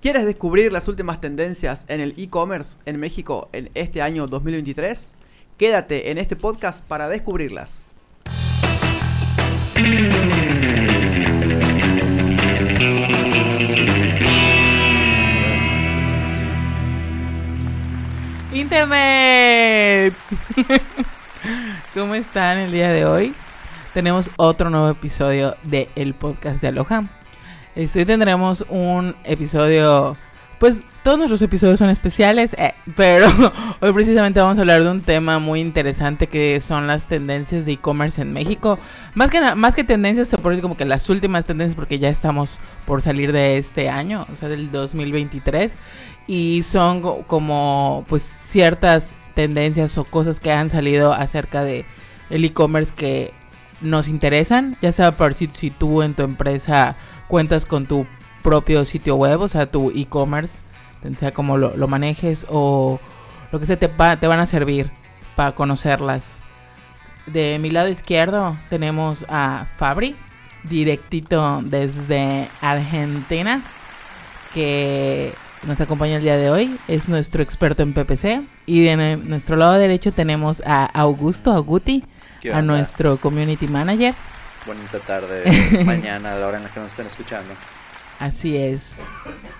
¿Quieres descubrir las últimas tendencias en el e-commerce en México en este año 2023? Quédate en este podcast para descubrirlas. Internet. ¿Cómo están el día de hoy? Tenemos otro nuevo episodio de el podcast de Aloha. Este, hoy tendremos un episodio, pues todos nuestros episodios son especiales, eh, pero hoy precisamente vamos a hablar de un tema muy interesante que son las tendencias de e-commerce en México. Más que, más que tendencias, se puede decir como que las últimas tendencias porque ya estamos por salir de este año, o sea, del 2023 y son como pues ciertas tendencias o cosas que han salido acerca de el e-commerce que nos interesan, ya sea por si tú en tu empresa cuentas con tu propio sitio web, o sea, tu e-commerce, sea como lo, lo, manejes o lo que se te, te van a servir para conocerlas. De mi lado izquierdo tenemos a Fabri, directito desde Argentina, que nos acompaña el día de hoy. Es nuestro experto en PPC. Y de nuestro lado derecho tenemos a Augusto Aguti, a nuestro community manager. Bonita tarde, mañana, a la hora en la que nos estén escuchando. Así es.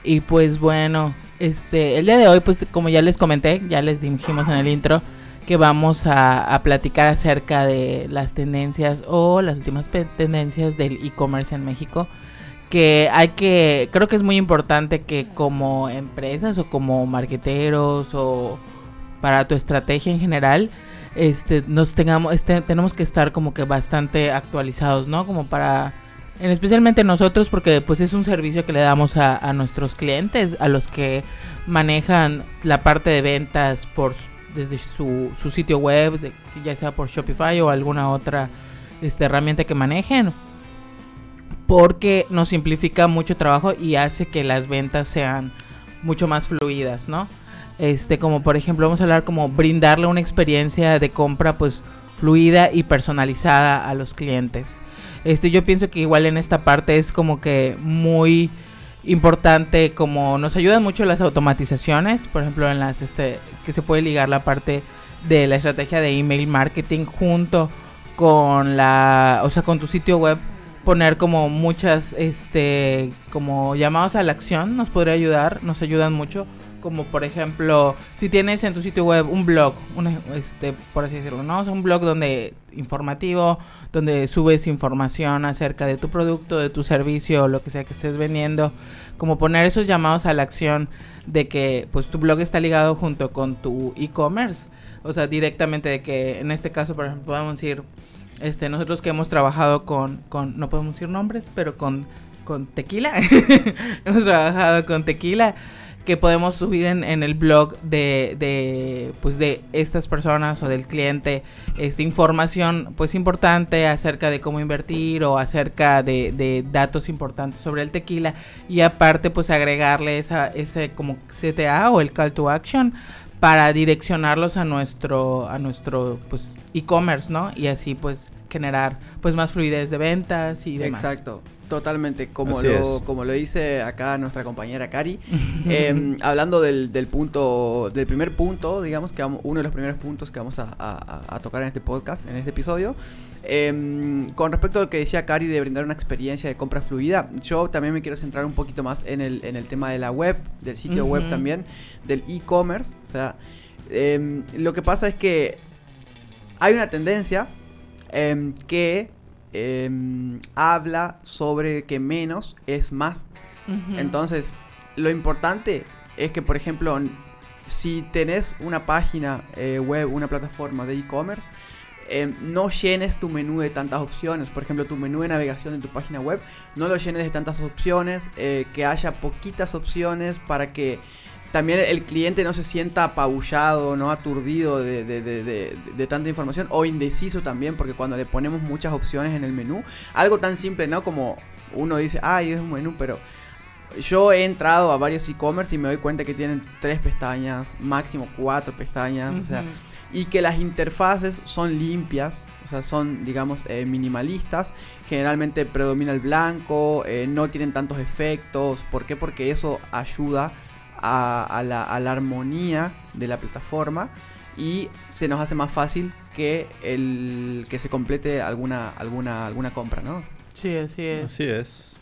Y pues bueno, este, el día de hoy, pues como ya les comenté, ya les dijimos en el intro, que vamos a, a platicar acerca de las tendencias o las últimas tendencias del e-commerce en México que hay que, creo que es muy importante que como empresas o como marqueteros o para tu estrategia en general, este, nos tengamos, este, tenemos que estar como que bastante actualizados, ¿no? Como para, en especialmente nosotros, porque pues es un servicio que le damos a, nuestros clientes, a los que manejan la parte de ventas por desde su, su sitio web, ya sea por Shopify o alguna otra este, herramienta que manejen porque nos simplifica mucho trabajo y hace que las ventas sean mucho más fluidas, ¿no? Este, como por ejemplo, vamos a hablar como brindarle una experiencia de compra pues fluida y personalizada a los clientes. Este, yo pienso que igual en esta parte es como que muy importante como nos ayudan mucho las automatizaciones, por ejemplo, en las este que se puede ligar la parte de la estrategia de email marketing junto con la, o sea, con tu sitio web poner como muchas, este, como llamados a la acción, nos podría ayudar, nos ayudan mucho. Como por ejemplo, si tienes en tu sitio web un blog, un, este, por así decirlo, ¿no? un blog donde informativo, donde subes información acerca de tu producto, de tu servicio, o lo que sea que estés vendiendo, como poner esos llamados a la acción de que pues tu blog está ligado junto con tu e-commerce, o sea, directamente de que en este caso, por ejemplo, podemos decir este, nosotros que hemos trabajado con, con no podemos decir nombres, pero con, con tequila. hemos trabajado con tequila que podemos subir en, en el blog de, de, pues de estas personas o del cliente esta información pues importante acerca de cómo invertir o acerca de, de, datos importantes sobre el tequila y aparte pues agregarle esa, ese como CTA o el call to action para direccionarlos a nuestro a nuestro pues e-commerce, ¿no? Y así pues generar pues más fluidez de ventas y demás. Exacto. Totalmente, como lo, como lo dice acá nuestra compañera Cari, em, hablando del, del, punto, del primer punto, digamos que uno de los primeros puntos que vamos a, a, tocar en este podcast, en este episodio, em, con respecto a lo que decía Cari de brindar una experiencia de compra fluida, yo también me quiero centrar un poquito más en el, en el tema de la web, del sitio web también, del e-commerce, o sea, em, lo que pasa es que hay una tendencia que Em, habla sobre que menos es más. Entonces, lo importante es que, por ejemplo, si tenés una página eh, web, una plataforma de e-commerce, em, no llenes tu menú de tantas opciones. Por ejemplo, tu menú de navegación de tu página web, no lo llenes de tantas opciones, eh, que haya poquitas opciones para que también el cliente no se sienta apabullado, no aturdido de, de, de, de, tanta información o indeciso también, porque cuando le ponemos muchas opciones en el menú, algo tan simple, ¿no? Como uno dice, ay, es un menú, pero yo he entrado a varios e-commerce y me doy cuenta que tienen tres pestañas, máximo cuatro pestañas, o sea, y que las interfaces son limpias, o sea, son, digamos, eh, minimalistas. Generalmente predomina el blanco, eh, no tienen tantos efectos. ¿Por qué? Porque eso ayuda a, la, armonía de la plataforma y se nos hace más fácil que el que se complete alguna alguna alguna compra, ¿no? Sí, así es. Así es.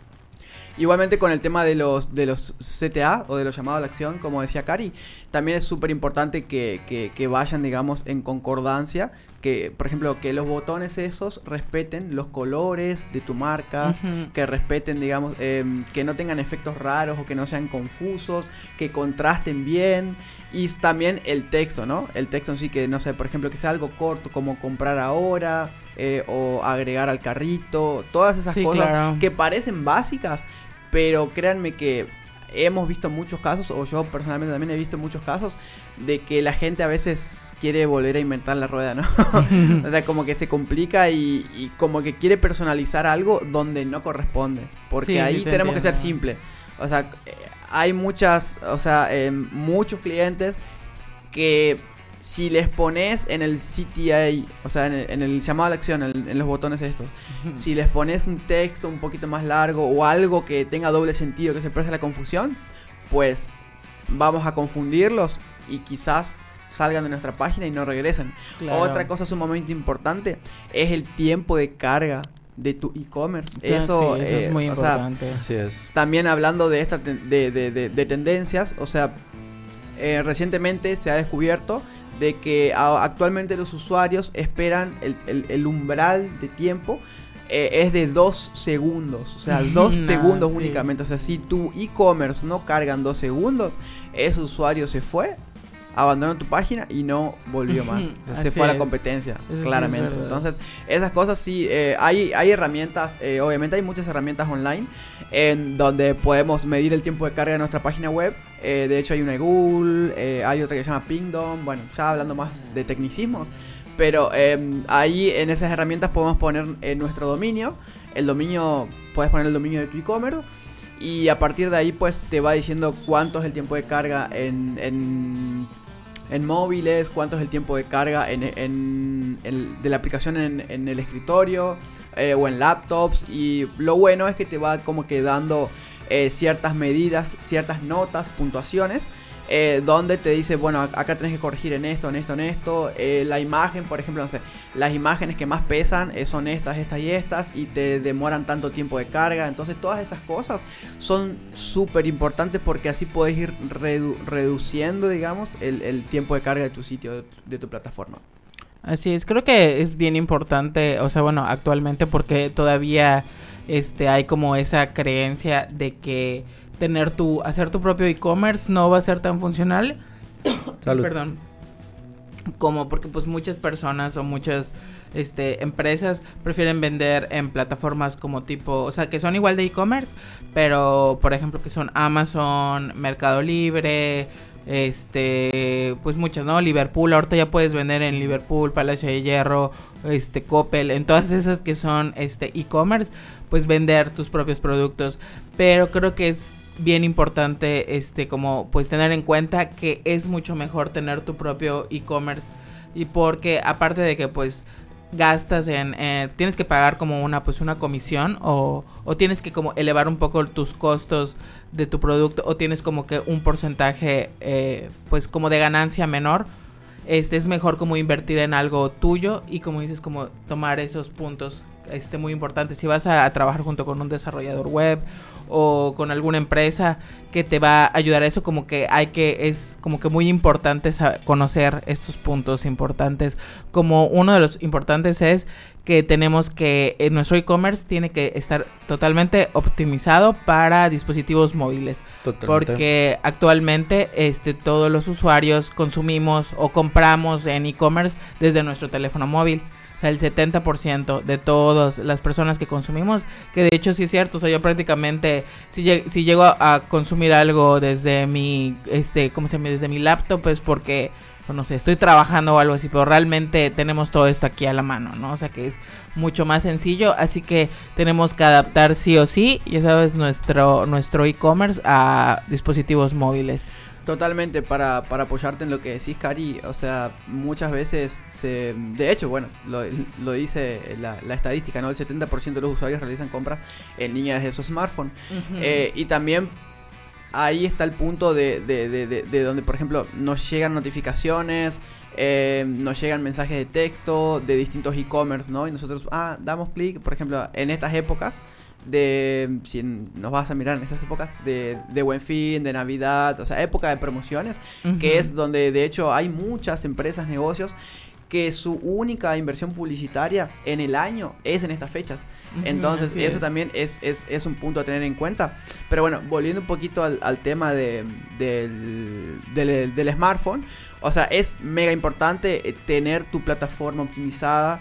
Igualmente con el tema de los, de los CTA o de los llamados a la acción, como decía Cari, también es súper importante que, que, vayan, digamos, en concordancia. Que, por ejemplo, que los botones esos respeten los colores de tu marca, que respeten, digamos, em, que no tengan efectos raros o que no sean confusos, que contrasten bien. Y también el texto, ¿no? El texto en sí, que no sé, por ejemplo, que sea algo corto, como comprar ahora eh, o agregar al carrito, todas esas cosas que parecen básicas, pero créanme que hemos visto muchos casos, o yo personalmente también he visto muchos casos, de que la gente a veces quiere volver a inventar la rueda, ¿no? o sea, como que se complica y, como que quiere personalizar algo donde no corresponde. Porque ahí tenemos que ser simple. O sea, hay muchas, o sea, eh, muchos clientes que si les pones en el CTA, o sea, en el, llamado a la acción, en, los botones estos, si les pones un texto un poquito más largo o algo que tenga doble sentido, que se preste la confusión, pues vamos a confundirlos y quizás salgan de nuestra página y no regresen. Otra cosa sumamente importante es el tiempo de carga de tu e-commerce. eso, es eh, muy importante. Así es. También hablando de, esta de, de, tendencias, o sea, eh, recientemente se ha descubierto de que actualmente los usuarios esperan el, umbral de tiempo eh, es de dos segundos. O sea, dos segundos únicamente. O sea, si tu e-commerce no carga en dos segundos, ese usuario se fue, abandonó tu página y no volvió más. se fue a la competencia, claramente. Entonces, esas cosas sí, eh, hay, hay herramientas, eh, obviamente hay muchas herramientas online en donde podemos medir el tiempo de carga de nuestra página web. Eh, de hecho, hay una Google, hay otra que se llama Pingdom. Bueno, ya hablando más de tecnicismos. Pero em, ahí en esas herramientas podemos poner nuestro dominio. El dominio, puedes poner el dominio de tu e-commerce. Y a partir de ahí, pues te va diciendo cuánto es el tiempo de carga en, en en móviles, cuánto es el tiempo de carga en, en, de la aplicación en, el escritorio eh, o en laptops. Y lo bueno es que te va como que dando eh, ciertas medidas, ciertas notas, puntuaciones eh, donde te dice, bueno, acá tenés que corregir en esto, en esto, en esto. Eh, la imagen, por ejemplo, no sé, las imágenes que más pesan son estas, estas y estas y te demoran tanto tiempo de carga. Entonces todas esas cosas son súper importantes porque así puedes ir reduciendo, digamos, el, tiempo de carga de tu sitio, de tu plataforma. Así es, creo que es bien importante, o sea, bueno, actualmente porque todavía este hay como esa creencia de que tener tu, hacer tu propio e-commerce no va a ser tan funcional. Perdón. Como porque pues muchas personas o muchas este, empresas prefieren vender en plataformas como tipo, o sea, que son igual de e-commerce, pero por ejemplo que son Amazon, Mercado Libre, este, pues muchas, ¿no? Liverpool, ahorita ya puedes vender en Liverpool, Palacio de Hierro, este, Coppel, en todas esas que son este e-commerce, pues vender tus propios productos, pero creo que es bien importante este como pues tener en cuenta que es mucho mejor tener tu propio e-commerce y porque aparte de que pues gastas en eh, tienes que pagar como una pues una comisión o, o tienes que como elevar un poco tus costos de tu producto o tienes como que un porcentaje eh, pues como de ganancia menor este es mejor como invertir en algo tuyo y como dices como tomar esos puntos este muy importantes. Si vas a trabajar junto con un desarrollador web o con alguna empresa que te va a ayudar a eso como que hay que es como que muy importante conocer estos puntos importantes. Como uno de los importantes es que tenemos que en nuestro e-commerce tiene que estar totalmente optimizado para dispositivos móviles. Porque actualmente este todos los usuarios consumimos o compramos en e-commerce desde nuestro teléfono móvil. O sea, el 70% de todas las personas que consumimos, que de hecho sí es cierto, o sea, yo prácticamente, si, si llego a, consumir algo desde mi, este, ¿cómo se llama? Desde mi laptop, es porque, no sé, estoy trabajando o algo así, pero realmente tenemos todo esto aquí a la mano, ¿no? O sea, que es mucho más sencillo, así que tenemos que adaptar sí o sí, ya sabes, nuestro nuestro e-commerce a dispositivos móviles. Totalmente, para, para apoyarte en lo que decís, Cari, o sea, muchas veces se... De hecho, bueno, lo, lo dice la, la, estadística, ¿no? El 70% de los usuarios realizan compras en línea desde su smartphone. Eh, y también ahí está el punto de, de, de, de, donde, por ejemplo, nos llegan notificaciones, eh, nos llegan mensajes de texto de distintos e-commerce, ¿no? Y nosotros, ah, damos clic, por ejemplo, en estas épocas de, si nos vas a mirar en esas épocas, de, de Buen Fin, de Navidad, o sea, época de promociones, que es donde de hecho hay muchas empresas, negocios que su única inversión publicitaria en el año es en estas fechas. Entonces, eso también es, es, es, un punto a tener en cuenta. Pero bueno, volviendo un poquito al, al tema de, del, del, del, smartphone, o sea, es mega importante eh, tener tu plataforma optimizada.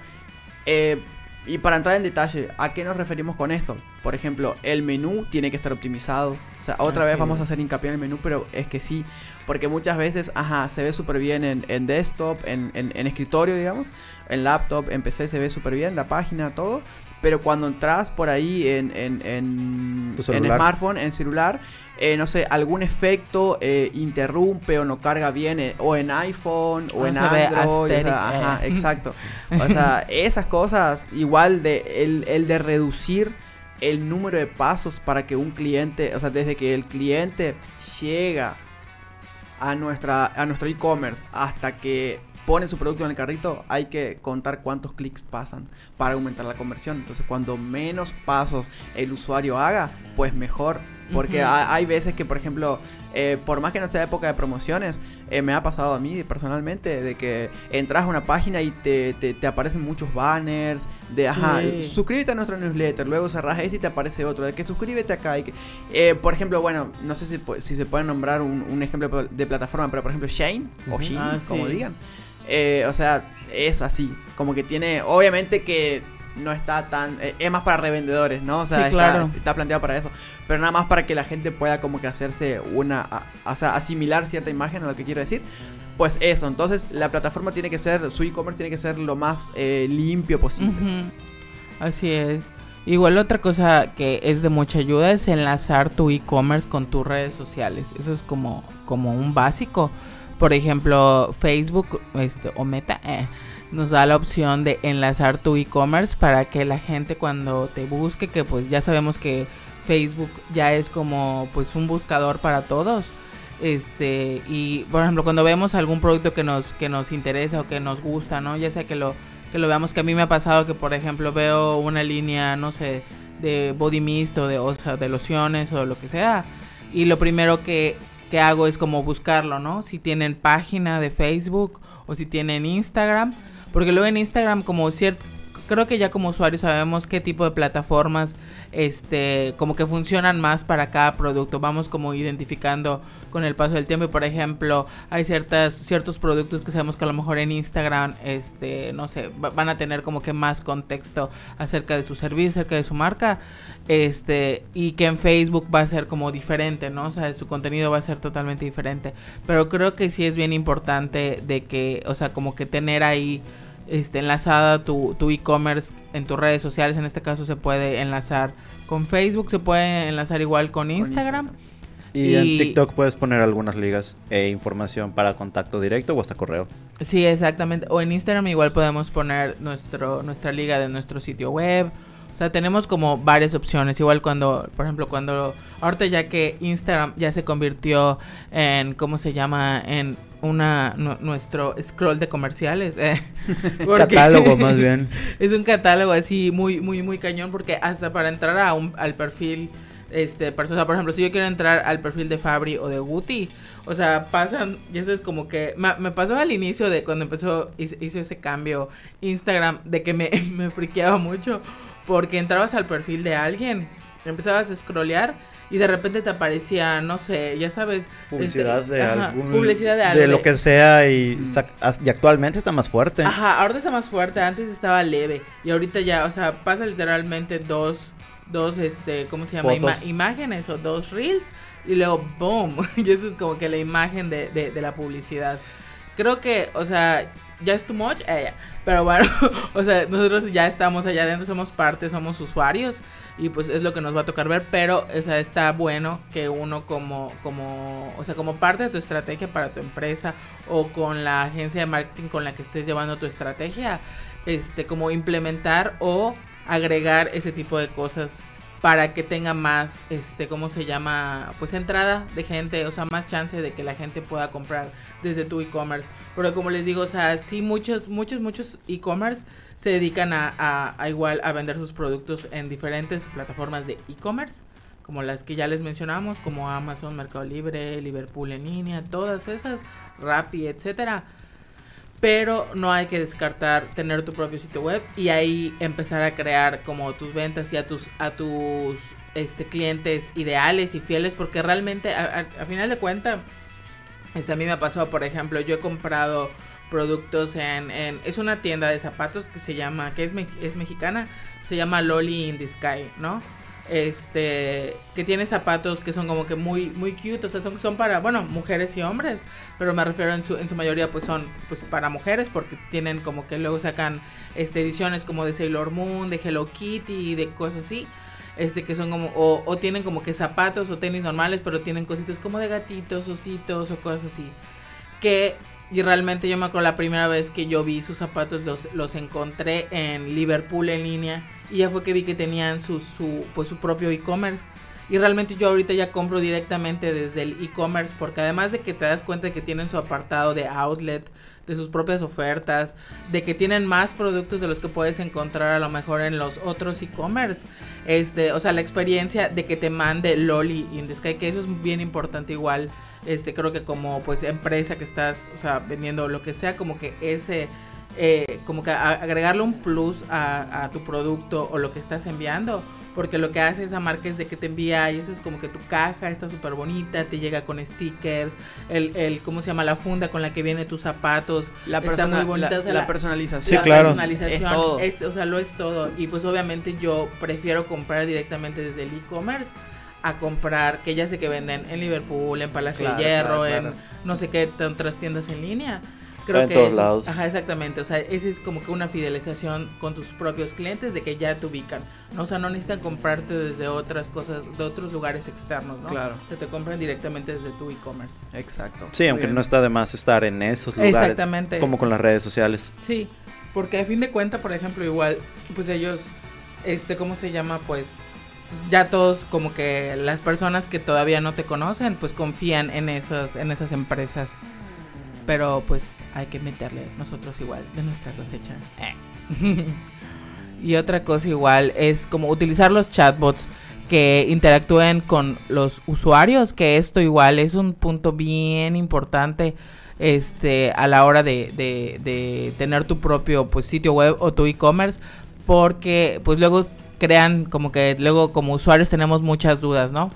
Eh, y para entrar en detalle, ¿a qué nos referimos con esto? Por ejemplo, el menú tiene que estar optimizado. O sea, otra vez vamos a hacer hincapié en el menú, pero es que sí. Porque muchas veces, ajá, se ve súper bien en, desktop, en, en, escritorio, digamos. En laptop, en PC se ve súper bien la página, todo. Pero cuando entras por ahí en, en, en, en smartphone, en celular, eh, no sé, algún efecto eh, interrumpe o no carga bien, eh, o en iPhone o en Android. ajá, exacto. O sea, esas cosas, igual de el, el de reducir el número de pasos para que un cliente, o sea, desde que el cliente llega a nuestra a nuestro e-commerce hasta que pone su producto en el carrito, hay que contar cuántos clics pasan para aumentar la conversión. Entonces, cuando menos pasos el usuario haga, pues mejor porque hay veces que, por ejemplo, eh, por más que no sea época de promociones, eh, me ha pasado a mí personalmente de que entras a una página y te, te, aparecen muchos banners de, ajá, suscríbete a nuestro newsletter, luego cerras ese y te aparece otro, de que suscríbete acá. Y que, eh, por ejemplo, bueno, no sé si, si se puede nombrar un, ejemplo de plataforma, pero por ejemplo, Shane o Shane, ah, como digan. o sea, es así, como que tiene, obviamente que no está tan. Eh, es más para revendedores, ¿no? O sea, está, planteado para eso. Pero nada más para que la gente pueda como que hacerse una. o sea, asimilar cierta imagen a lo que quiero decir. Pues eso, entonces la plataforma tiene que ser, su e-commerce tiene que ser lo más eh, limpio posible. Así es. Igual otra cosa que es de mucha ayuda es enlazar tu e-commerce con tus redes sociales. Eso es como, como un básico. Por ejemplo, Facebook este, o Meta. Eh, nos da la opción de enlazar tu e-commerce para que la gente cuando te busque, que pues ya sabemos que Facebook ya es como pues un buscador para todos. Este, y por ejemplo, cuando vemos algún producto que nos que nos interesa o que nos gusta, ¿no? Ya sea que lo que lo veamos que a mí me ha pasado que por ejemplo veo una línea, no sé, de body mist o de o sea, de lociones o lo que sea, y lo primero que que hago es como buscarlo, ¿no? Si tienen página de Facebook o si tienen Instagram porque luego en Instagram como cierto creo que ya como usuarios sabemos qué tipo de plataformas este como que funcionan más para cada producto. Vamos como identificando con el paso del tiempo por ejemplo hay ciertas ciertos productos que sabemos que a lo mejor en Instagram este no sé van a tener como que más contexto acerca de su servicio acerca de su marca este y que en Facebook va a ser como diferente no o sea su contenido va a ser totalmente diferente. Pero creo que sí es bien importante de que o sea como que tener ahí este, enlazada tu, tu e-commerce en tus redes sociales. En este caso se puede enlazar con Facebook, se puede enlazar igual con Instagram. Y, en TikTok puedes poner algunas ligas e información para contacto directo o hasta correo. Sí, exactamente. O en Instagram igual podemos poner nuestro, nuestra liga de nuestro sitio web. O sea, tenemos como varias opciones. Igual cuando, por ejemplo, cuando ahorita ya que Instagram ya se convirtió en, ¿cómo se llama? En una nuestro scroll de comerciales. Eh, catálogo más bien. Es un catálogo así muy muy muy cañón porque hasta para entrar a un, al perfil este persona, por ejemplo, si yo quiero entrar al perfil de Fabri o de Guti, o sea, pasan, y eso es como que me, pasó al inicio de cuando empezó hizo, ese cambio Instagram de que me me friqueaba mucho porque entrabas al perfil de alguien, empezabas a scrollear y de repente te aparecía, no sé, ya sabes, publicidad este, de algún publicidad de, algo, de lo que sea y, y, actualmente está más fuerte. Ajá, ahorita está más fuerte, antes estaba leve y ahorita ya, o sea, pasa literalmente dos dos este, ¿cómo se llama? imágenes o dos reels y luego boom, y eso es como que la imagen de, de, de la publicidad. Creo que, o sea, ya es too much, eh, pero bueno, o sea, nosotros ya estamos allá adentro, somos parte, somos usuarios y pues es lo que nos va a tocar ver, pero o está bueno que uno como como o sea, como parte de tu estrategia para tu empresa o con la agencia de marketing con la que estés llevando tu estrategia, este como implementar o agregar ese tipo de cosas para que tenga más, este, ¿cómo se llama? Pues entrada de gente, o sea, más chance de que la gente pueda comprar desde tu e-commerce. Pero como les digo, o sea, sí muchos, muchos, muchos e-commerce se dedican a, a, igual a vender sus productos en diferentes plataformas de e-commerce, como las que ya les mencionamos, como Amazon, Mercado Libre, Liverpool en línea, todas esas, Rappi, etcétera pero no hay que descartar tener tu propio sitio web y ahí empezar a crear como tus ventas y a tus a tus este clientes ideales y fieles porque realmente a, final de cuentas este a mí me pasado por ejemplo yo he comprado productos en, es una tienda de zapatos que se llama que es, es mexicana se llama Loli in the Sky no este que tiene zapatos que son como que muy muy cute, o sea, son, son para, bueno, mujeres y hombres, pero me refiero en su, en su mayoría pues son pues para mujeres porque tienen como que luego sacan este ediciones como de Sailor Moon, de Hello Kitty de cosas así. Este que son como o, o tienen como que zapatos o tenis normales, pero tienen cositas como de gatitos, ositos o cosas así. Que y realmente yo me acuerdo la primera vez que yo vi sus zapatos los, los encontré en Liverpool en línea y ya fue que vi que tenían su, su, pues, su propio e-commerce. Y realmente yo ahorita ya compro directamente desde el e-commerce porque además de que te das cuenta de que tienen su apartado de outlet, de sus propias ofertas, de que tienen más productos de los que puedes encontrar a lo mejor en los otros e-commerce. Este, o sea, la experiencia de que te mande Loli in the Sky, que eso es bien importante igual. Este, creo que como pues empresa que estás, o sea, vendiendo lo que sea, como que ese eh, como que agregarle un plus a, tu producto o lo que estás enviando. Porque lo que hace esa marca es de que te envía, y eso es como que tu caja está súper bonita, te llega con stickers, el, el, ¿cómo se llama? La funda con la que viene tus zapatos. La está muy bonita. La, personalización. Sí, claro. personalización. Es o sea, lo es todo. Y pues obviamente yo prefiero comprar directamente desde el e-commerce a comprar, que ya sé que venden en Liverpool, en Palacio de Hierro, en no sé qué otras tiendas en línea. Creo en que todos lados. Ajá, exactamente. O sea, ese es como que una fidelización con tus propios clientes de que ya te ubican. ¿no? O sea, no necesitan comprarte desde otras cosas, de otros lugares externos, ¿no? Claro. Se te compran directamente desde tu e-commerce. Exacto. Sí, aunque no está de más estar en esos lugares. Exactamente. Como con las redes sociales. Sí, porque a fin de cuentas, por ejemplo, igual, pues ellos, este, ¿cómo se llama? Pues pues ya todos como que las personas que todavía no te conocen pues confían en esos en esas empresas pero pues hay que meterle nosotros igual de nuestra cosecha. Eh. y otra cosa igual es como utilizar los chatbots que interactúen con los usuarios, que esto igual es un punto bien importante este a la hora de, de, de tener tu propio pues sitio web o tu e-commerce porque pues luego crean como que luego como usuarios tenemos muchas dudas, ¿no?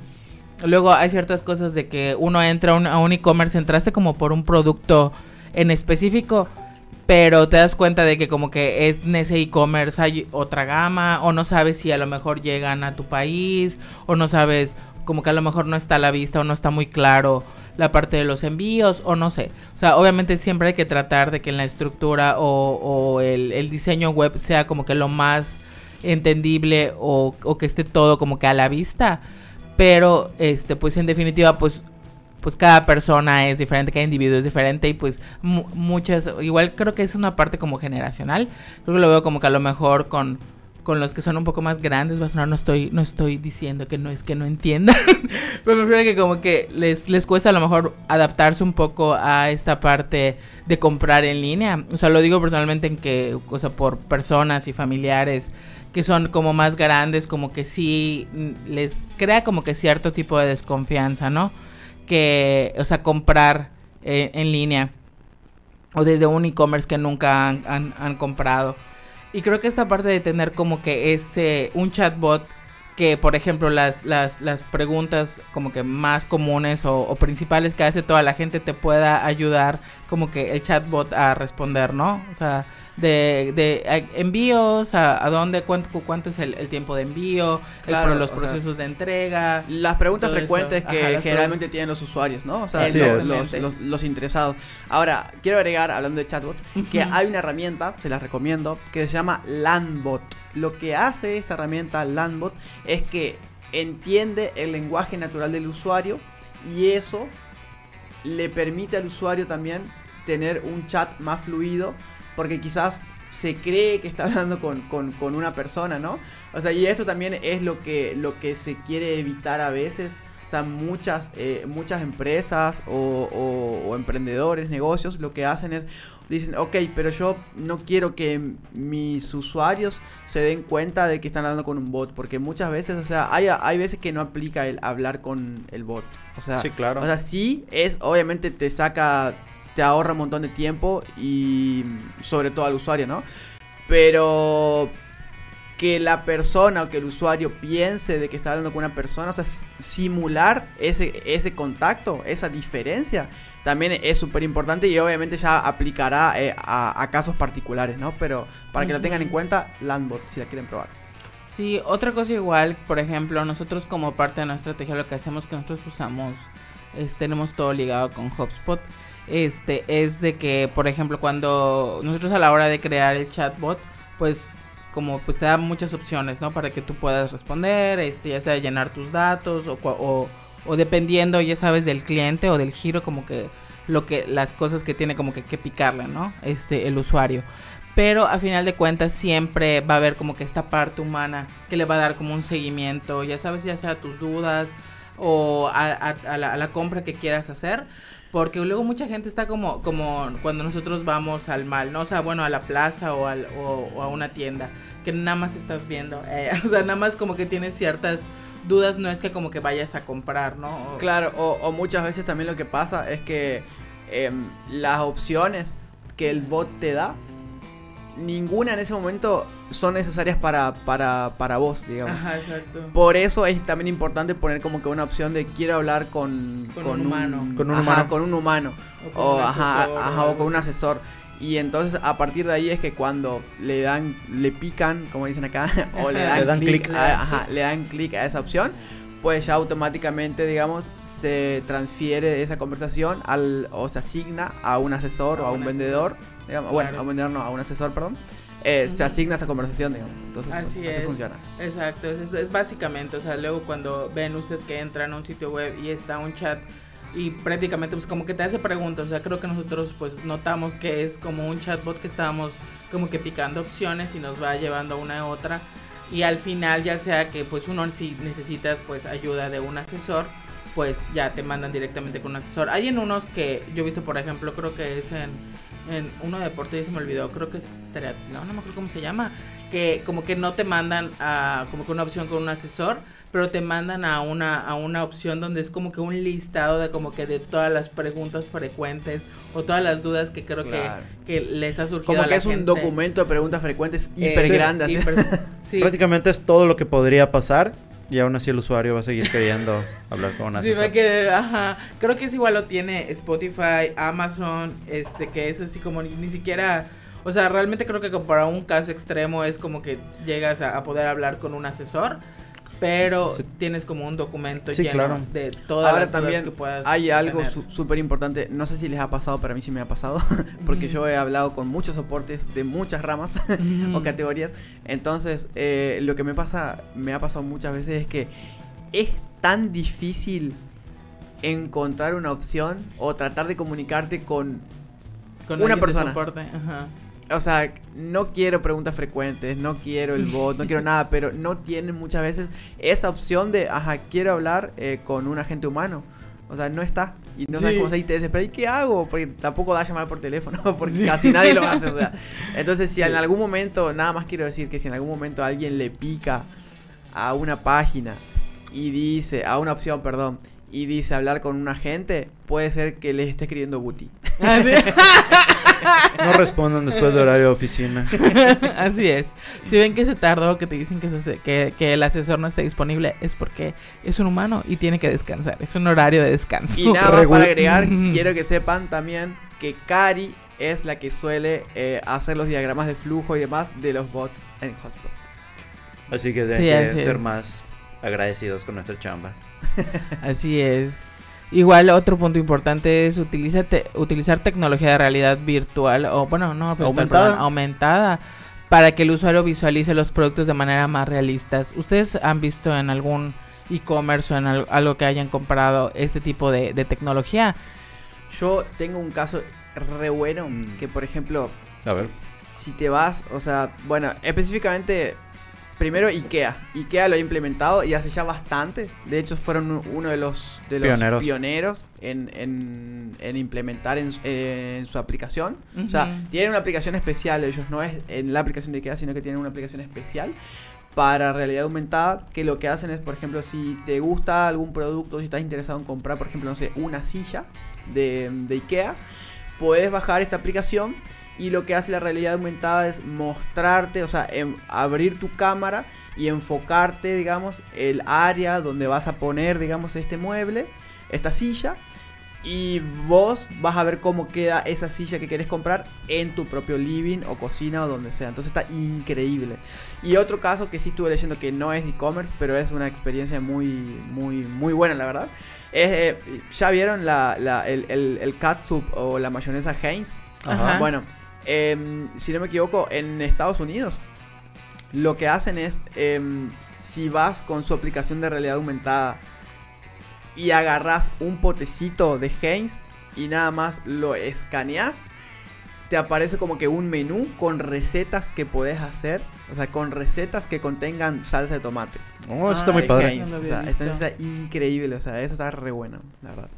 Luego hay ciertas cosas de que uno entra a un, e-commerce, entraste como por un producto en específico, pero te das cuenta de que como que en ese e-commerce hay otra gama, o no sabes si a lo mejor llegan a tu país, o no sabes como que a lo mejor no está a la vista o no está muy claro la parte de los envíos o no sé. O sea, obviamente siempre hay que tratar de que en la estructura o, el, diseño web sea como que lo más entendible o que esté todo como que a la vista pero este pues en definitiva pues pues cada persona es diferente, cada individuo es diferente y pues muchas, igual creo que es una parte como generacional, creo que lo veo como que a lo mejor con, con los que son un poco más grandes, va no estoy, no estoy diciendo que no es que no entiendan, pero me refiero que como que les, les cuesta a lo mejor adaptarse un poco a esta parte de comprar en línea, o sea, lo digo personalmente en que, o sea, por personas y familiares, que son como más grandes, como que sí les crea como que cierto tipo de desconfianza, ¿no? Que, o sea, comprar eh, en línea o desde un e-commerce que nunca han, han, comprado. Y creo que esta parte de tener como que ese, un chatbot que, por ejemplo, las, las, las preguntas como que más comunes o, principales que hace toda la gente te pueda ayudar como que el chatbot a responder, ¿no? O sea, de, de envíos, a, a, dónde, cuánto, cuánto es el, tiempo de envío, los procesos de entrega. Las preguntas frecuentes que generalmente tienen los usuarios, ¿no? O sea, los, interesados. Ahora, quiero agregar, hablando de chatbot, que hay una herramienta, se las recomiendo, que se llama Landbot. Lo que hace esta herramienta Landbot es que entiende el lenguaje natural del usuario y eso le permite al usuario también tener un chat más fluido porque quizás se cree que está hablando con, una persona, ¿no? O sea, y esto también es lo que, lo que se quiere evitar a veces. O sea, muchas, eh, muchas empresas o, emprendedores, negocios, lo que hacen es, dicen, ok, pero yo no quiero que mis usuarios se den cuenta de que están hablando con un bot, porque muchas veces, o sea, hay, hay veces que no aplica el hablar con el bot. O sea, sí, claro. O sea, sí es, obviamente te saca te ahorra un montón de tiempo y sobre todo al usuario, ¿no? Pero que la persona o que el usuario piense de que está hablando con una persona, o sea, simular ese, ese contacto, esa diferencia, también es súper importante y obviamente ya aplicará eh, a, casos particulares, ¿no? Pero para que lo tengan en cuenta, Landbot, si la quieren probar. Sí, otra cosa igual, por ejemplo, nosotros como parte de nuestra estrategia lo que hacemos que nosotros usamos, es, tenemos todo ligado con HubSpot este, es de que, por ejemplo, cuando nosotros a la hora de crear el chatbot, pues como pues te da muchas opciones, ¿no? Para que tú puedas responder, este, ya sea llenar tus datos o, o, dependiendo, ya sabes, del cliente o del giro, como que lo que las cosas que tiene como que, que picarle, ¿no? Este, el usuario. Pero a final de cuentas siempre va a haber como que esta parte humana que le va a dar como un seguimiento, ya sabes, ya sea tus dudas o a la compra que quieras hacer porque luego mucha gente está como, como cuando nosotros vamos al mal, ¿no? O sea, bueno, a la plaza o, al, o, a una tienda, que nada más estás viendo. Eh, o sea, nada más como que tienes ciertas dudas, no es que como que vayas a comprar, ¿no? claro, o, muchas veces también lo que pasa es que em, las opciones que el bot te da ninguna en ese momento son necesarias para, para, para vos, digamos. Ajá, exacto. Por eso es también importante poner como que una opción de quiero hablar con, con, un humano. con un humano. Con un humano. O, ajá, ajá, o con un asesor. Y entonces a partir de ahí es que cuando le dan, le pican, como dicen acá, o le dan, clic, ajá, le dan clic a esa opción, pues ya automáticamente, digamos, se transfiere esa conversación al, o se asigna a un asesor o a un, vendedor, digamos, bueno, a un vendedor no, a un asesor, perdón. Eh, se asigna esa conversación, digamos. Entonces, pues, así, funciona. Exacto, es, básicamente, o sea, luego cuando ven ustedes que entran a un sitio web y está un chat y prácticamente pues como que te hace preguntas, o sea, creo que nosotros pues notamos que es como un chatbot que estábamos como que picando opciones y nos va llevando a una a otra y al final ya sea que pues uno si necesitas pues ayuda de un asesor pues ya te mandan directamente con un asesor. Hay en unos que yo he visto por ejemplo creo que es en, en uno de deporte y se me olvidó creo que es no, no me acuerdo cómo se llama que como que no te mandan a como que una opción con un asesor pero te mandan a una, a una opción donde es como que un listado de como que de todas las preguntas frecuentes o todas las dudas que creo que, que, les ha surgido. Como que es un documento de preguntas frecuentes eh, hiper grande. Prácticamente es todo lo que podría pasar y aún así el usuario va a seguir queriendo hablar con una sí, va a querer, ajá. Creo que es igual lo tiene Spotify, Amazon, este, que es así como ni, siquiera... O sea, realmente creo que para un caso extremo es como que llegas a poder hablar con un asesor pero tienes como un documento lleno de todas Ahora también que puedas hay algo súper importante, no sé si les ha pasado, pero a mí sí me ha pasado, porque yo he hablado con muchos soportes de muchas ramas o categorías, entonces eh, lo que me pasa, me ha pasado muchas veces es que es tan difícil encontrar una opción o tratar de comunicarte con, con una persona. Ajá o sea, no quiero preguntas frecuentes, no quiero el bot, no quiero nada, pero no tienen muchas veces esa opción de, ajá, quiero hablar eh, con un agente humano. O sea, no está. Y no sabes cómo se y te desespera. ¿Y qué hago? Porque tampoco da a llamar por teléfono, porque casi nadie lo hace. O sea, entonces, si en algún momento, nada más quiero decir que si en algún momento alguien le pica a una página y dice, a una opción, perdón, y dice hablar con un agente, puede ser que les esté escribiendo Guti. no respondan después de horario de oficina. Así es. Si ven que se tardó, que te dicen que, que, el asesor no está disponible, es porque es un humano y tiene que descansar. Es un horario de descanso. Y nada más para agregar, quiero que sepan también que Cari es la que suele eh, hacer los diagramas de flujo y demás de los bots en Hotspot. Así que deben ser más agradecidos con nuestra chamba. así es. Igual otro punto importante es utilizar, utilizar tecnología de realidad virtual o bueno, no aumentada. aumentada para que el usuario visualice los productos de manera más realistas. ¿Ustedes han visto en algún e-commerce o en algo que hayan comprado este tipo de, tecnología? Yo tengo un caso re bueno que por ejemplo, a ver, si te vas, o sea, bueno, específicamente primero IKEA. IKEA lo ha implementado y hace ya bastante. De hecho, fueron uno de los, de los pioneros, en, implementar en, su aplicación. O sea, tienen una aplicación especial. Ellos no es en la aplicación de IKEA, sino que tienen una aplicación especial para realidad aumentada. Que lo que hacen es, por ejemplo, si te gusta algún producto, si estás interesado en comprar, por ejemplo, no sé, una silla de, de IKEA, puedes bajar esta aplicación y lo que hace la realidad aumentada es mostrarte, o sea, abrir tu cámara y enfocarte, digamos, el área donde vas a poner, digamos, este mueble, esta silla. Y vos vas a ver cómo queda esa silla que querés comprar en tu propio living o cocina o donde sea. Entonces está increíble. Y otro caso que sí estuve leyendo que no es e-commerce, pero es una experiencia muy, muy, muy buena, la verdad. Es, eh, ¿Ya vieron la, el, el, el catsup o la mayonesa Heinz? Ajá. Bueno, Em, si no me equivoco, en Estados Unidos, lo que hacen es, em, si vas con su aplicación de realidad aumentada y agarras un potecito de Heinz y nada más lo escaneas, te aparece como que un menú con recetas que puedes hacer. O sea, con recetas que contengan salsa de tomate. Oh, eso está muy padre. o sea, está increíble. O sea, eso está re bueno, la verdad.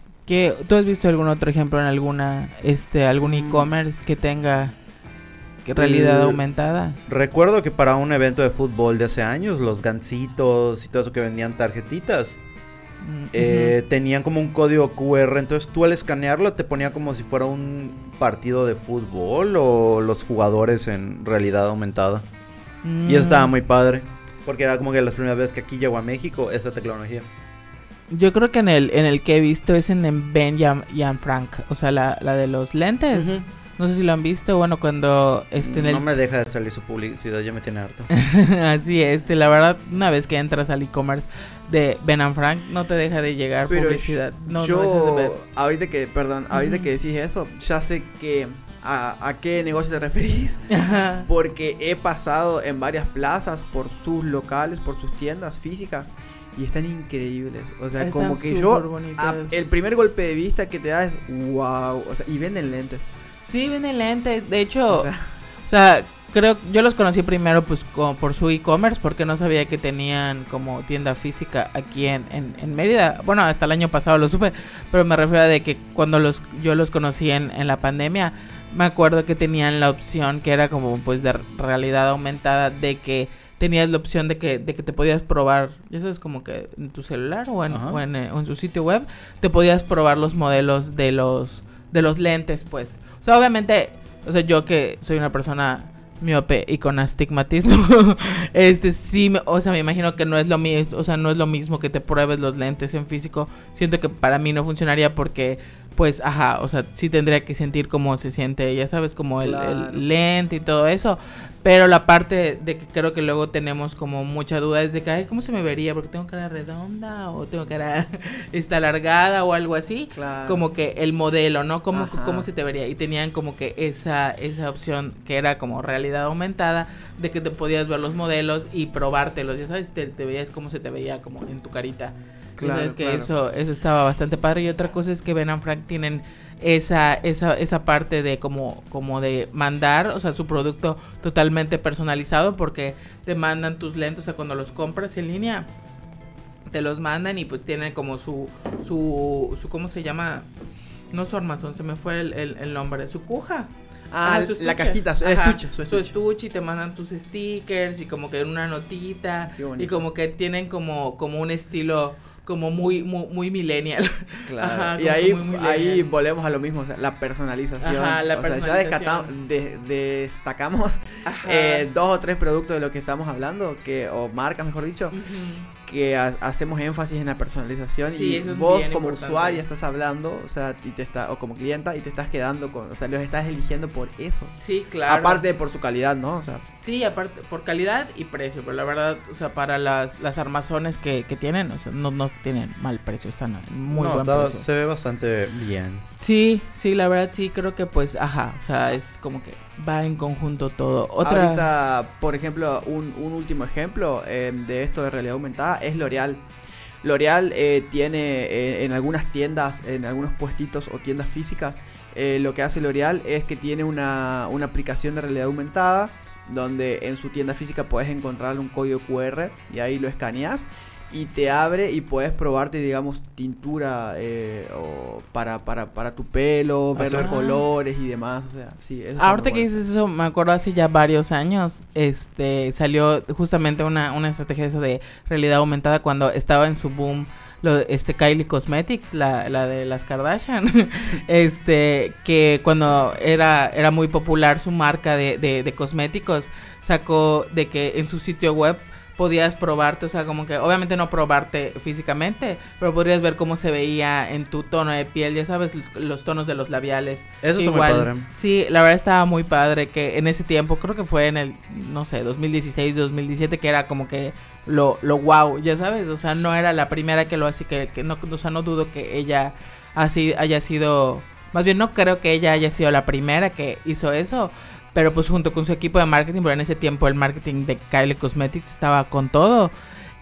¿Tú has visto algún otro ejemplo en alguna, este, algún mm. e-commerce que tenga realidad aumentada. Recuerdo que para un evento de fútbol de hace años, los gancitos y todo eso que vendían tarjetitas, mm, eh, tenían como un código QR. Entonces tú al escanearlo te ponía como si fuera un partido de fútbol o los jugadores en realidad aumentada. Y eso estaba mm. muy padre. Porque era como que las primeras veces que aquí llegó a México esa tecnología. Yo creo que en el, en el que he visto es en Ben y Frank. O sea, la, de los lentes. No sé si lo han visto, bueno, cuando este en No me deja de salir su publicidad, ya me tiene harto. Así es, este, la verdad, una vez que entras al e-commerce de Ben and Frank, no te deja de llegar publicidad. No, yo, ahorita que, perdón, ahorita que decís eso, ya sé que a, qué negocio te referís. Porque he pasado en varias plazas por sus locales, por sus tiendas físicas. Y están increíbles. O sea, como que yo. el primer golpe de vista que te da es wow. O sea, y venden lentes. Sí, vienen lentes. De hecho, o sea, creo yo los conocí primero pues como por su e-commerce porque no sabía que tenían como tienda física aquí en, en, Mérida. Bueno, hasta el año pasado lo supe, pero me refiero a de que cuando los yo los conocí en, en la pandemia, me acuerdo que tenían la opción que era como pues de realidad aumentada de que tenías la opción de que, de que te podías probar, ya sabes, como que en tu celular o en, o en, o en su sitio web, te podías probar los modelos de los de los lentes, pues. O obviamente, o sea, yo que soy una persona miope y con astigmatismo, este sí, o sea, me imagino que no es lo mismo, o sea, no es lo mismo que te pruebes los lentes en físico. Siento que para mí no funcionaría porque pues, ajá, o sea, sí tendría que sentir cómo se siente, ya sabes, como el, lente y todo eso. Pero la parte de que creo que luego tenemos como mucha duda es de que, ay, ¿cómo se me vería? Porque tengo cara redonda o tengo cara está alargada o algo así. Como que el modelo, ¿no? ¿Cómo, ¿Cómo se te vería? Y tenían como que esa, esa opción que era como realidad aumentada de que te podías ver los modelos y probártelos, ya sabes, te, te veías cómo se te veía como en tu carita. Claro, que eso eso estaba bastante padre y otra cosa es que Ben and Frank tienen esa esa esa parte de como como de mandar, o sea, su producto totalmente personalizado porque te mandan tus lentes, o sea, cuando los compras en línea te los mandan y pues tienen como su su su ¿cómo se llama? No su armazón, se me fue el, el, nombre, su cuja. Ah, la cajita, su estuche, su estuche. y te mandan tus stickers y como que una notita y como que tienen como como un estilo como muy, muy, muy millennial. Claro. y ahí, ahí volvemos a lo mismo, o sea, la personalización. Ajá, la o Sea, ya destacamos eh, dos o tres productos de lo que estamos hablando, que, o marcas, mejor dicho, que hacemos énfasis en la personalización y vos como usuario estás hablando, o sea, y te está, o como clienta, y te estás quedando con, o sea, los estás eligiendo por eso. Sí, claro. Aparte por su calidad, ¿no? O sea. Sí, aparte por calidad y precio, pero la verdad, o sea, para las, las armazones que, que tienen, o sea, no, no tienen mal precio, están muy no, buen precio. Se ve bastante bien. Sí, sí, la verdad sí creo que pues, ajá, o sea, es como que va en conjunto todo. Otra... Ahorita, por ejemplo, un, último ejemplo em, de esto de realidad aumentada es L'Oreal. L'Oreal eh, tiene eh, en algunas tiendas, en algunos puestitos o tiendas físicas, eh, lo que hace L'Oreal es que tiene una, una aplicación de realidad aumentada donde en su tienda física puedes encontrar un código QR y ahí lo escaneas y te abre y puedes probarte, digamos, tintura eh, o para, para, para tu pelo, ver los colores y demás. O sea, sí, Ahorita que dices eso, me acuerdo hace ya varios años, este, salió justamente una, una estrategia de eso de realidad aumentada cuando estaba en su boom. Lo, este Kylie Cosmetics, la, la de las Kardashian, este, que cuando era, era muy popular su marca de, de, de cosméticos, sacó de que en su sitio web podías probarte, o sea, como que obviamente no probarte físicamente, pero podrías ver cómo se veía en tu tono de piel, ya sabes, los tonos de los labiales. Eso es muy padre. Sí, la verdad estaba muy padre que en ese tiempo, creo que fue en el, no sé, 2016, 2017, que era como que lo, lo wow, ya sabes, o sea, no era la primera que lo hacía, que, que no, o sea, no dudo que ella así haya sido, más bien no creo que ella haya sido la primera que hizo eso, pero pues junto con su equipo de marketing, pero en ese tiempo el marketing de Kylie Cosmetics estaba con todo.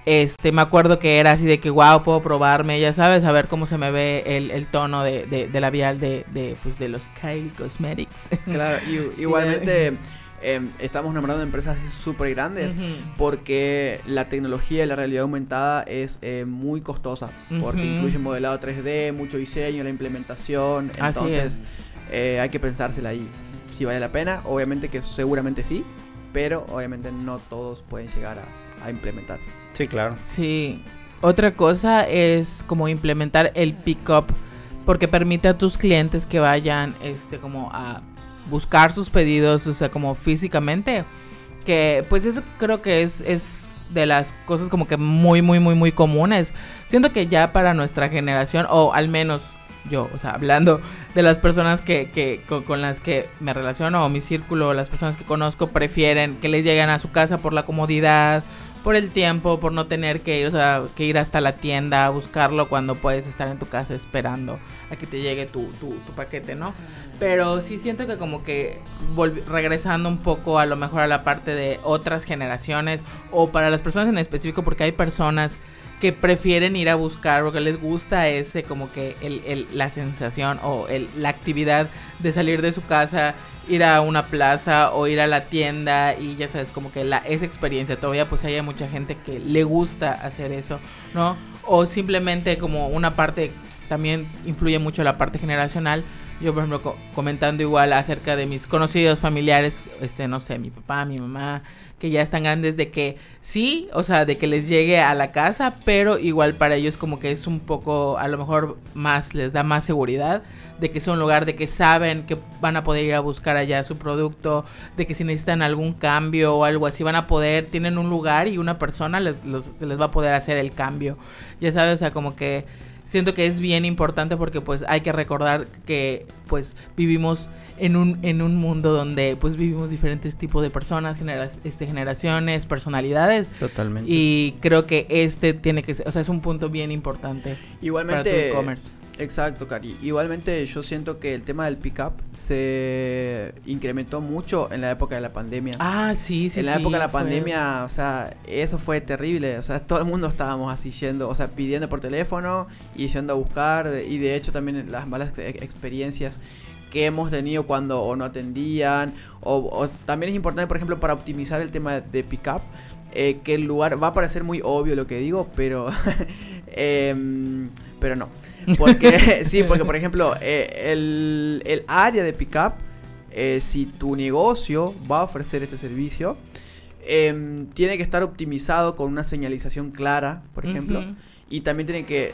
Este, me acuerdo que era así de que, wow, puedo probarme, ya sabes, a ver cómo se me ve el, el tono de, de, de labial de, de, pues, de los Kylie Cosmetics. Claro, y, igualmente em, estamos nombrando empresas súper grandes porque la tecnología de la realidad aumentada es eh, muy costosa, porque incluye modelado 3D, mucho diseño, la implementación, entonces eh, hay que pensársela ahí si vale la pena. Obviamente que seguramente sí, pero obviamente no todos pueden llegar a, implementar. Sí, claro. Sí. Otra cosa es como implementar el pick-up porque permite a tus clientes que vayan este como a buscar sus pedidos, o sea, como físicamente. Que pues eso creo que es, es de las cosas como que muy, muy, muy, muy comunes. Siento que ya para nuestra generación, o al menos yo, o sea, hablando de las personas que, que con, las que me relaciono o mi círculo, las personas que conozco prefieren que les lleguen a su casa por la comodidad, por el tiempo, por no tener que ir, o sea, que ir hasta la tienda a buscarlo cuando puedes estar en tu casa esperando a que te llegue tu, tu, tu paquete, ¿no? Pero sí siento que como que regresando un poco a lo mejor a la parte de otras generaciones o para las personas en específico porque hay personas que prefieren ir a buscar porque les gusta ese como que el, el, la sensación o el, la actividad de salir de su casa, ir a una plaza o ir a la tienda y ya sabes como que la esa experiencia todavía pues hay mucha gente que le gusta hacer eso, ¿no? O simplemente como una parte también influye mucho la parte generacional. Yo, por ejemplo, comentando igual acerca de mis conocidos familiares, este, no sé, mi papá, mi mamá, que ya están grandes de que sí, o sea, de que les llegue a la casa, pero igual para ellos como que es un poco, a lo mejor más, les da más seguridad de que es un lugar de que saben que van a poder ir a buscar allá su producto, de que si necesitan algún cambio o algo así van a poder, tienen un lugar y una persona les, se les va a poder hacer el cambio. Ya sabes, o sea, como que siento que es bien importante porque pues hay que recordar que pues vivimos en un, en un mundo donde pues vivimos diferentes tipos de personas, este, generaciones, personalidades. Totalmente. Y creo que este tiene que ser, o sea, es un punto bien importante. Igualmente, Exacto, Cari. Igualmente yo siento que el tema del pick-up se incrementó mucho en la época de la pandemia. Ah, sí, sí. En la época de la pandemia, o sea, eso fue terrible. O sea, todo el mundo estábamos así yendo, o sea, pidiendo por teléfono y yendo a buscar. Y de hecho también las malas experiencias que hemos tenido cuando o no atendían. O, también es importante, por ejemplo, para optimizar el tema de pick-up. Eh, que el lugar va a parecer muy obvio lo que digo, pero em, pero no. Porque, sí, porque por ejemplo, eh, el, área de pickup, eh, si tu negocio va a ofrecer este servicio, em, tiene que estar optimizado con una señalización clara, por ejemplo. Y también tiene que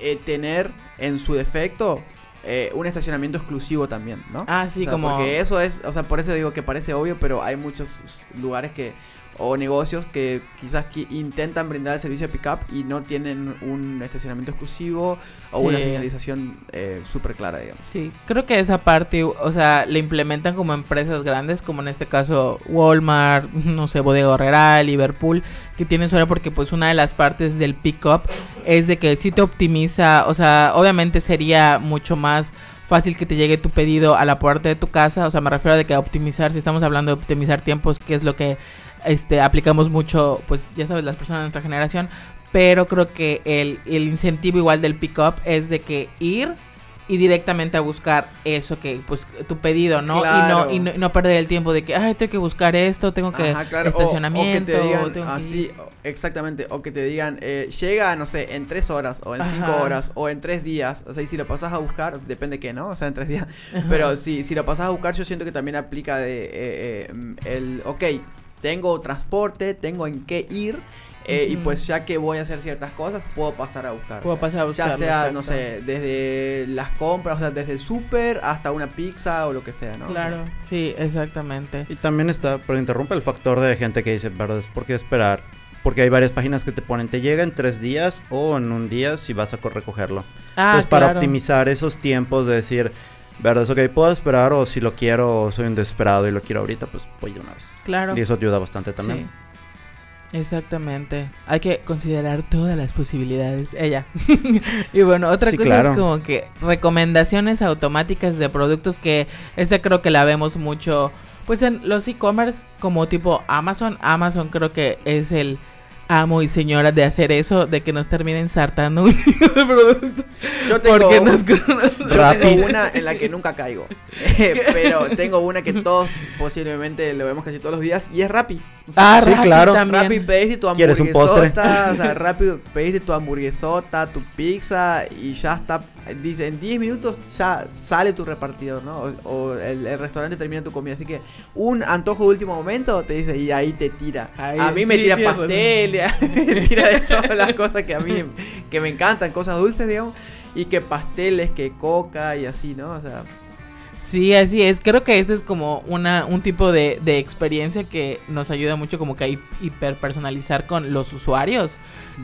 eh, tener en su defecto eh, un estacionamiento exclusivo también, ¿no? Ah, sí, como... Porque eso es, o sea, por eso digo que parece obvio, pero hay muchos lugares que o negocios que quizás que intentan brindar el servicio de pickup y no tienen un estacionamiento exclusivo o una señalización eh, súper clara, digamos. Sí, creo que esa parte, o sea, la implementan como empresas grandes, como en este caso Walmart, no sé, Bodega Herrera, Liverpool, que tienen suerte porque pues una de las partes del pickup es de que si te optimiza, o sea, obviamente sería mucho más fácil que te llegue tu pedido a la puerta de tu casa, o sea, me refiero a de que optimizar, si estamos hablando de optimizar tiempos, que es lo que este, aplicamos mucho, pues ya sabes, las personas de nuestra generación, pero creo que el, el incentivo igual del pick-up es de que ir y directamente a buscar eso que pues tu pedido no y no y no, perder el tiempo de que ay tengo que buscar esto tengo que estacionamiento o, que te digan así exactamente o que te digan eh, llega no sé en tres horas o en cinco horas o en tres días o sea y si lo pasas a buscar depende qué no o sea en tres días. Pero si si lo pasas a buscar yo siento que también aplica de eh, eh, el ok tengo transporte, tengo en qué ir. Eh, y pues ya que voy a hacer ciertas cosas, puedo pasar a buscar. Puedo pasar a buscar. Ya sea, no sé, desde las compras, o sea, desde el súper hasta una pizza o lo que sea, ¿no? Claro, sí, exactamente. Y también está, pero interrumpe el factor de gente que dice, ¿verdad? ¿Por qué esperar? Porque hay varias páginas que te ponen, te llega en tres días o en un día si vas a recogerlo. Ah, Entonces, para optimizar esos tiempos de decir, ¿verdad? Ok, puedo esperar o si lo quiero, soy un desesperado y lo quiero ahorita, pues voy de una vez. Claro. Y eso ayuda bastante también. Sí. Exactamente. Hay que considerar todas las posibilidades. Ella. y bueno, otra cosa es como que recomendaciones automáticas de productos que esta creo que la vemos mucho pues en los e-commerce como tipo Amazon. Amazon creo que es el amo y señora de hacer eso, de que nos terminen sartando un de productos. Yo tengo, una en la que nunca caigo. pero tengo una que todos posiblemente lo vemos casi todos los días y es Rappi. ah, sí, claro. Rappi pediste tu hamburguesota, o sea, Rappi pediste tu hamburguesota, tu pizza y ya está dice, en 10 minutos ya sale tu repartidor, ¿no? O, el, restaurante termina tu comida. Así que un antojo de último momento te dice, y ahí te tira. a mí me tira pastel, me tira de todas las cosas que a mí que me encantan, cosas dulces, digamos. Y que pasteles, que coca y así, ¿no? O sea... Sí, así es. Creo que este es como una, un tipo de, de experiencia que nos ayuda mucho como que a hiperpersonalizar con los usuarios.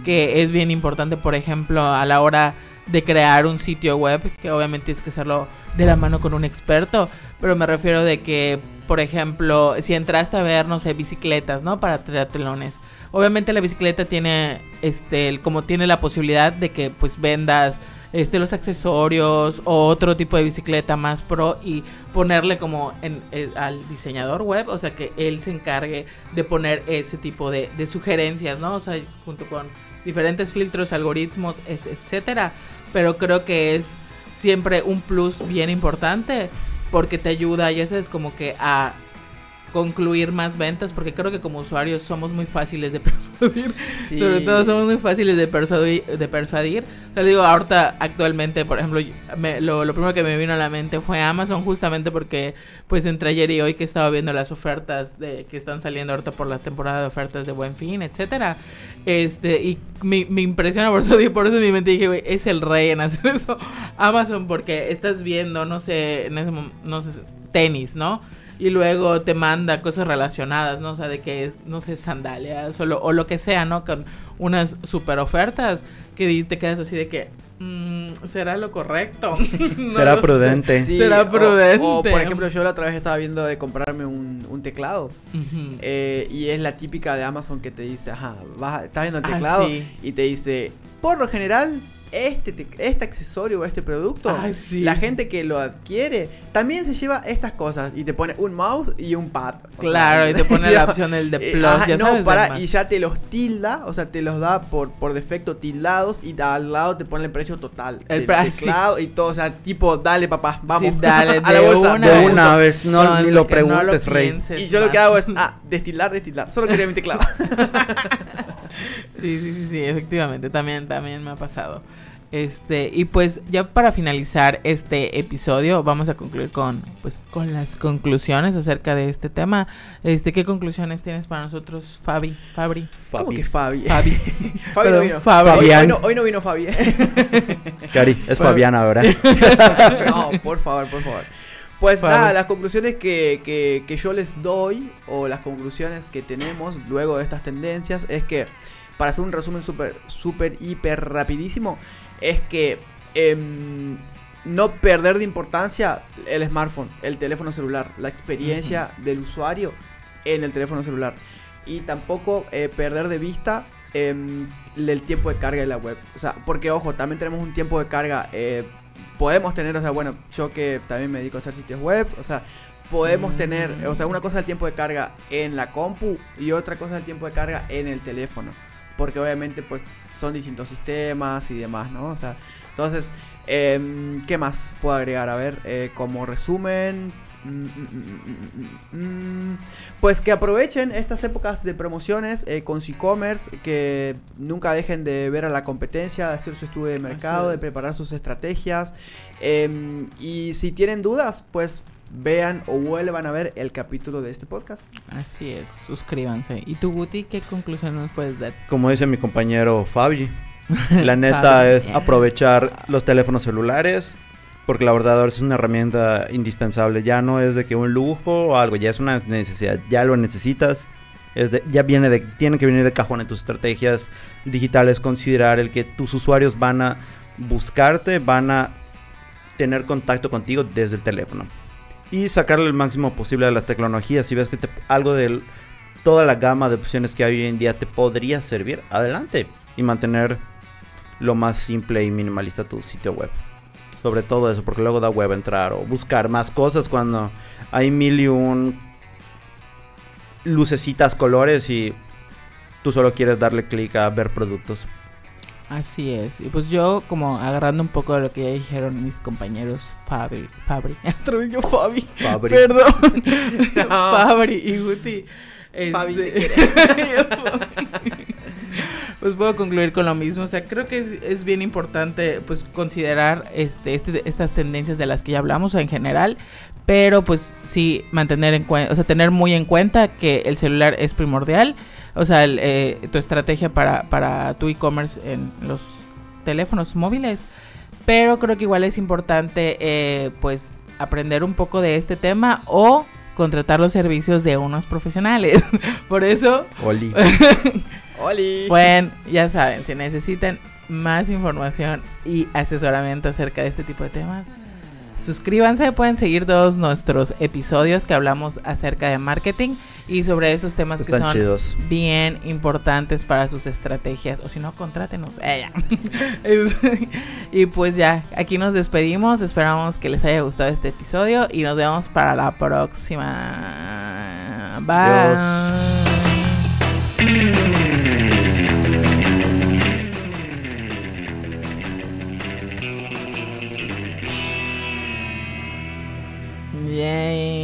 Que es bien importante, por ejemplo, a la hora de crear un sitio web, que obviamente tienes que hacerlo de la mano con un experto, pero me refiero de que, por ejemplo, si entraste a ver, no sé, bicicletas, ¿no? Para triatlones. Obviamente la bicicleta tiene, este, como tiene la posibilidad de que, pues, vendas, este, los accesorios o otro tipo de bicicleta más pro y ponerle como en, eh, al diseñador web, o sea, que él se encargue de poner ese tipo de, de sugerencias, ¿no? O sea, junto con diferentes filtros, algoritmos, etcétera. Pero creo que es siempre un plus bien importante porque te ayuda, ya sabes, como que a concluir más ventas, porque creo que como usuarios somos muy fáciles de persuadir. Sobre todo somos muy fáciles de persuadir. De persuadir. O sea, digo, ahorita actualmente, por ejemplo, lo, lo, primero que me vino a la mente fue Amazon, justamente porque pues entre ayer y hoy que estaba viendo las ofertas de que están saliendo ahorita por la temporada de ofertas de Buen Fin, etcétera. Este, y me, me impresiona por eso, por eso en mi mente dije, es el rey en hacer eso. Amazon, porque estás viendo, no sé, en ese no sé, tenis, ¿no? Y luego te manda cosas relacionadas, ¿no? O sea, de que es, no sé, sandalias o lo, o lo que sea, ¿no? Con unas super ofertas que te quedas así de que, mm, ¿será lo correcto? Será prudente. Será prudente. O, por ejemplo, yo la otra vez estaba viendo de comprarme un, un teclado. Eh, y es la típica de Amazon que te dice, ajá, vas, estás viendo el ah, teclado y te dice, por lo general este, este accesorio o este producto, la gente que lo adquiere también se lleva estas cosas y te pone un mouse y un pad. Claro, y te pone la opción el de eh, plus. ya no, para, y ya te los tilda, o sea, te los da por, por defecto tildados y al lado te pone el precio total. El precio y todo, o sea, tipo, dale papá, vamos. dale, a la bolsa. Una, de una vez, no, ni lo preguntes, rey. Y yo lo que hago es, ah, destilar, destilar. Solo quería mi teclado. sí, sí, sí, sí, efectivamente, también, también me ha pasado. Este, y pues ya para finalizar este episodio, vamos a concluir con pues con las conclusiones acerca de este tema. Este, ¿qué conclusiones tienes para nosotros, Fabi? Fabri. Fabi. ¿Cómo que Fabi? Fabi. Fabi no vino. Hoy, no, hoy, no, vino Fabi. Cari, es Fabiana ahora. no, por favor, por favor. Pues nada, las conclusiones que, que, que yo les doy, o las conclusiones que tenemos luego de estas tendencias, es que, para hacer un resumen súper, súper, hiper rapidísimo, es que em, no perder de importancia el smartphone, el teléfono celular, la experiencia del usuario en el teléfono celular. Y tampoco eh, perder de vista em, el tiempo de carga de la web. O sea, porque ojo, también tenemos un tiempo de carga. Eh, podemos tener, o sea, bueno, yo que también me dedico a hacer sitios web, o sea, podemos tener, o sea, una cosa es el tiempo de carga en la compu y otra cosa es el tiempo de carga en el teléfono porque obviamente pues son distintos sistemas y demás, ¿no? O sea, entonces, em, ¿qué más puedo agregar? A ver, eh, como resumen, mm, mm, mm, pues que aprovechen estas épocas de promociones eh, con e-commerce, que nunca dejen de ver a la competencia, de hacer su estudio de mercado, de preparar sus estrategias. Em, y si tienen dudas, pues vean o vuelvan a ver el capítulo de este podcast. Así es, suscríbanse. ¿Y tú, Guti, qué conclusión nos puedes dar? Como dice mi compañero Fabi, la neta es aprovechar los teléfonos celulares, porque la verdad es una herramienta indispensable. Ya no es de que un lujo o algo, ya es una necesidad, ya lo necesitas. Es de, ya viene de, tiene que venir de cajón en tus estrategias digitales, considerar el que tus usuarios van a buscarte, van a tener contacto contigo desde el teléfono y sacarle el máximo posible a las tecnologías. Si ves que algo de toda la gama de opciones que hay hoy en día te podría servir, adelante. Y mantener lo más simple y minimalista tu sitio web. Sobre todo eso, porque luego da web entrar o buscar más cosas cuando hay mil y un lucecitas, colores y tú solo quieres darle clic a ver productos. Así es. Y pues yo, como agarrando un poco de lo que ya dijeron mis compañeros Fabri, Fabri, yo Fabi, Fabri. perdón, Fabri y Guti. Fabi este, pues puedo concluir con lo mismo. O sea, creo que es, bien importante pues considerar este, este, estas tendencias de las que ya hablamos en general. Pero pues sí mantener en cuenta, o sea, tener muy en cuenta que el celular es primordial o sea, eh, tu estrategia para, para tu e-commerce en los teléfonos móviles. Pero creo que igual es importante, eh, pues, aprender un poco de este tema o contratar los servicios de unos profesionales. Por eso... Oli. Oli. Bueno, ya saben, si necesitan más información y asesoramiento acerca de este tipo de temas, suscríbanse, pueden seguir todos nuestros episodios que hablamos acerca de marketing y sobre esos temas que son bien importantes para sus estrategias. O si no, contrátenos. y pues ya, aquí nos despedimos. Esperamos que les haya gustado este episodio y nos vemos para la próxima. Bye. Yay.